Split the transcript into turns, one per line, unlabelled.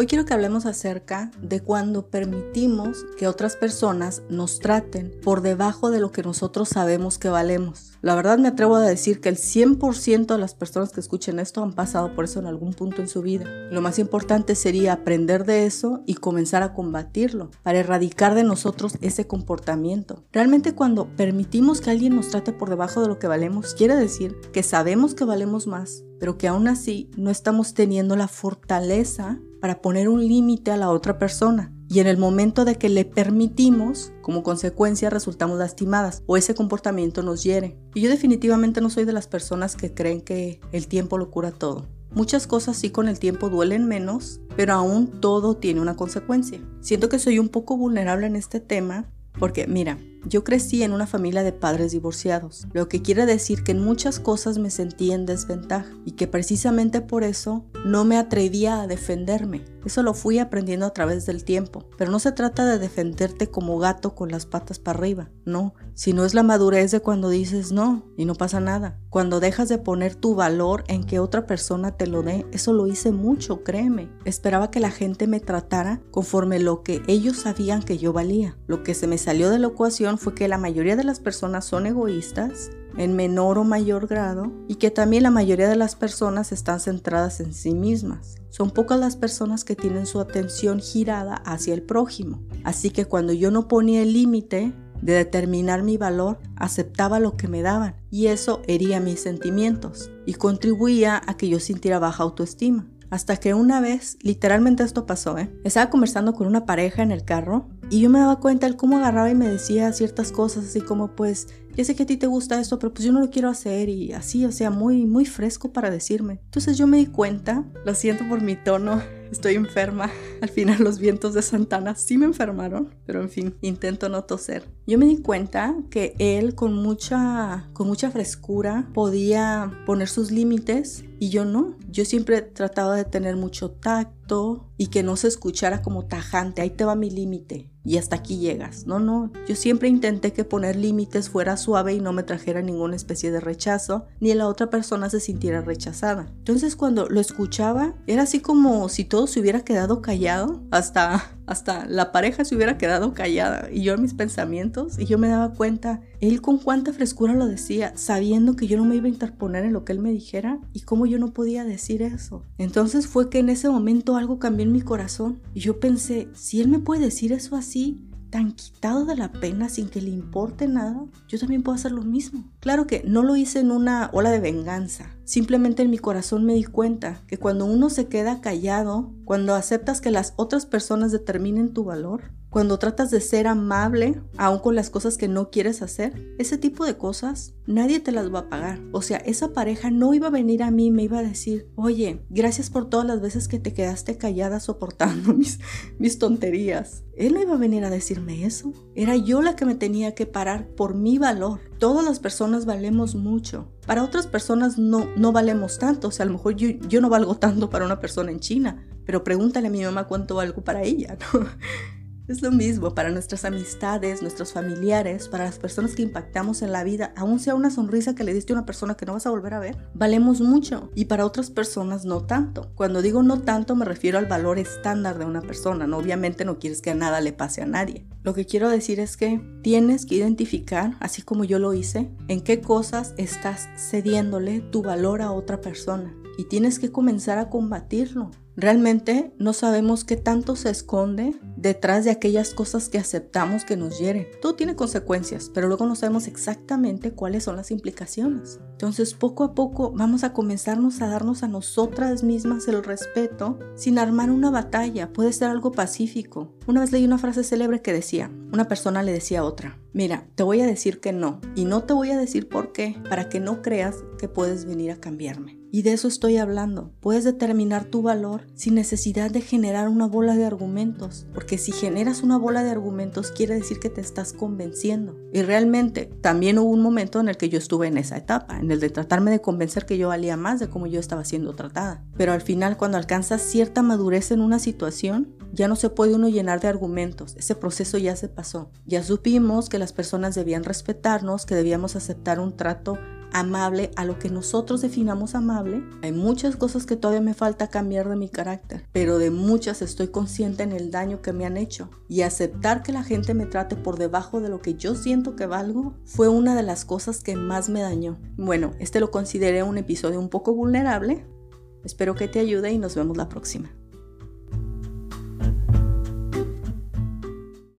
Hoy quiero que hablemos acerca de cuando permitimos que otras personas nos traten por debajo de lo que nosotros sabemos que valemos. La verdad me atrevo a decir que el 100% de las personas que escuchen esto han pasado por eso en algún punto en su vida. Lo más importante sería aprender de eso y comenzar a combatirlo para erradicar de nosotros ese comportamiento. Realmente cuando permitimos que alguien nos trate por debajo de lo que valemos, quiere decir que sabemos que valemos más, pero que aún así no estamos teniendo la fortaleza para poner un límite a la otra persona. Y en el momento de que le permitimos, como consecuencia resultamos lastimadas o ese comportamiento nos hiere. Y yo definitivamente no soy de las personas que creen que el tiempo lo cura todo. Muchas cosas sí con el tiempo duelen menos, pero aún todo tiene una consecuencia. Siento que soy un poco vulnerable en este tema porque mira, yo crecí en una familia de padres divorciados, lo que quiere decir que en muchas cosas me sentí en desventaja y que precisamente por eso no me atrevía a defenderme. Eso lo fui aprendiendo a través del tiempo, pero no se trata de defenderte como gato con las patas para arriba, no, sino es la madurez de cuando dices no y no pasa nada. Cuando dejas de poner tu valor en que otra persona te lo dé, eso lo hice mucho, créeme. Esperaba que la gente me tratara conforme lo que ellos sabían que yo valía. Lo que se me salió de la ecuación fue que la mayoría de las personas son egoístas en menor o mayor grado y que también la mayoría de las personas están centradas en sí mismas. Son pocas las personas que tienen su atención girada hacia el prójimo. Así que cuando yo no ponía el límite de determinar mi valor, aceptaba lo que me daban y eso hería mis sentimientos y contribuía a que yo sintiera baja autoestima. Hasta que una vez, literalmente esto pasó, ¿eh? Estaba conversando con una pareja en el carro y yo me daba cuenta él cómo agarraba y me decía ciertas cosas así como pues, ya sé que a ti te gusta esto, pero pues yo no lo quiero hacer y así, o sea, muy, muy fresco para decirme. Entonces yo me di cuenta, lo siento por mi tono, estoy enferma. Al final los vientos de Santana sí me enfermaron, pero en fin, intento no toser. Yo me di cuenta que él con mucha, con mucha frescura podía poner sus límites y yo no. Yo siempre trataba de tener mucho tacto y que no se escuchara como tajante, ahí te va mi límite y hasta aquí llegas. No, no, yo siempre intenté que poner límites fuera suave y no me trajera ninguna especie de rechazo, ni la otra persona se sintiera rechazada. Entonces cuando lo escuchaba, era así como si todo se hubiera quedado callado, hasta hasta la pareja se hubiera quedado callada y yo en mis pensamientos y yo me daba cuenta él con cuánta frescura lo decía, sabiendo que yo no me iba a interponer en lo que él me dijera y cómo yo no podía decir eso. Entonces fue que en ese momento algo cambió en mi corazón y yo pensé, si él me puede decir eso así, tan quitado de la pena sin que le importe nada, yo también puedo hacer lo mismo. Claro que no lo hice en una ola de venganza, simplemente en mi corazón me di cuenta que cuando uno se queda callado, cuando aceptas que las otras personas determinen tu valor, cuando tratas de ser amable, aun con las cosas que no quieres hacer, ese tipo de cosas nadie te las va a pagar. O sea, esa pareja no iba a venir a mí me iba a decir, oye, gracias por todas las veces que te quedaste callada soportando mis, mis tonterías. Él no iba a venir a decirme eso. Era yo la que me tenía que parar por mi valor. Todas las personas valemos mucho. Para otras personas no, no valemos tanto. O sea, a lo mejor yo, yo no valgo tanto para una persona en China. Pero pregúntale a mi mamá cuánto valgo para ella, ¿no? Es lo mismo para nuestras amistades, nuestros familiares, para las personas que impactamos en la vida, aun sea una sonrisa que le diste a una persona que no vas a volver a ver, valemos mucho y para otras personas no tanto. Cuando digo no tanto me refiero al valor estándar de una persona, ¿no? obviamente no quieres que a nada le pase a nadie. Lo que quiero decir es que tienes que identificar, así como yo lo hice, en qué cosas estás cediéndole tu valor a otra persona y tienes que comenzar a combatirlo. Realmente no sabemos qué tanto se esconde detrás de aquellas cosas que aceptamos que nos hieren. Todo tiene consecuencias, pero luego no sabemos exactamente cuáles son las implicaciones. Entonces, poco a poco vamos a comenzarnos a darnos a nosotras mismas el respeto sin armar una batalla. Puede ser algo pacífico. Una vez leí una frase célebre que decía, una persona le decía a otra, mira, te voy a decir que no, y no te voy a decir por qué, para que no creas que puedes venir a cambiarme. Y de eso estoy hablando. Puedes determinar tu valor sin necesidad de generar una bola de argumentos, porque si generas una bola de argumentos quiere decir que te estás convenciendo. Y realmente también hubo un momento en el que yo estuve en esa etapa, en el de tratarme de convencer que yo valía más de cómo yo estaba siendo tratada. Pero al final cuando alcanzas cierta madurez en una situación, ya no se puede uno llenar de argumentos, ese proceso ya se pasó. Ya supimos que las personas debían respetarnos, que debíamos aceptar un trato amable a lo que nosotros definamos amable. Hay muchas cosas que todavía me falta cambiar de mi carácter, pero de muchas estoy consciente en el daño que me han hecho. Y aceptar que la gente me trate por debajo de lo que yo siento que valgo fue una de las cosas que más me dañó. Bueno, este lo consideré un episodio un poco vulnerable. Espero que te ayude y nos vemos la próxima.